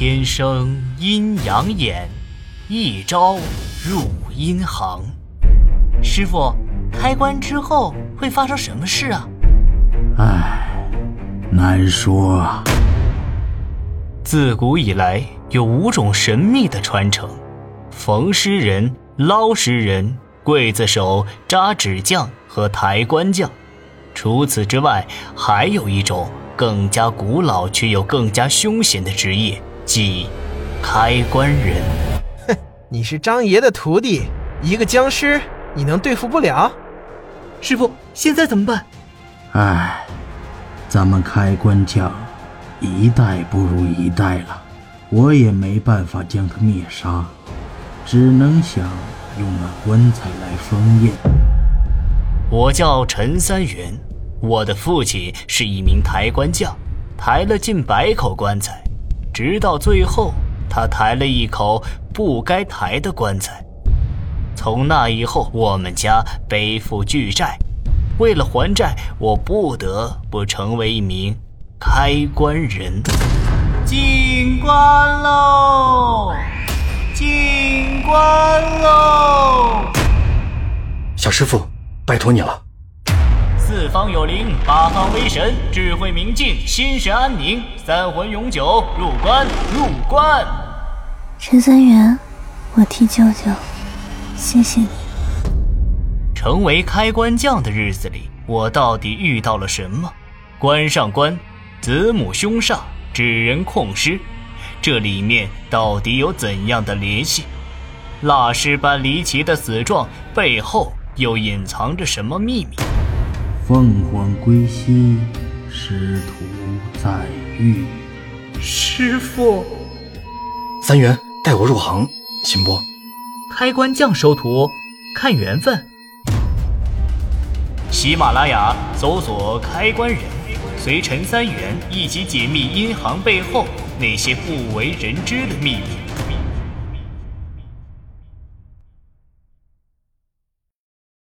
天生阴阳眼，一招入阴行。师傅，开棺之后会发生什么事啊？唉，难说啊。自古以来有五种神秘的传承：缝尸人、捞尸人、刽子手、扎纸匠和抬棺匠。除此之外，还有一种更加古老却又更加凶险的职业，即开关人。哼，你是张爷的徒弟，一个僵尸你能对付不了？师傅，现在怎么办？唉，咱们开关匠一代不如一代了，我也没办法将他灭杀，只能想用那棺材来封印。我叫陈三元。我的父亲是一名抬棺匠，抬了近百口棺材，直到最后，他抬了一口不该抬的棺材。从那以后，我们家背负巨债，为了还债，我不得不成为一名开棺人。进棺喽！进棺喽！小师傅，拜托你了。四方有灵，八方威神，智慧明镜，心神安宁，三魂永久。入关，入关。陈三元，我替舅舅，谢谢你。成为开关匠的日子里，我到底遇到了什么？关上关，子母凶煞，纸人控尸，这里面到底有怎样的联系？蜡尸般离奇的死状背后又隐藏着什么秘密？凤凰归西，师徒再遇。师傅，三元带我入行，行不？开关匠收徒，看缘分。喜马拉雅搜索“开关人”，随陈三元一起解密阴行背后那些不为人知的秘密。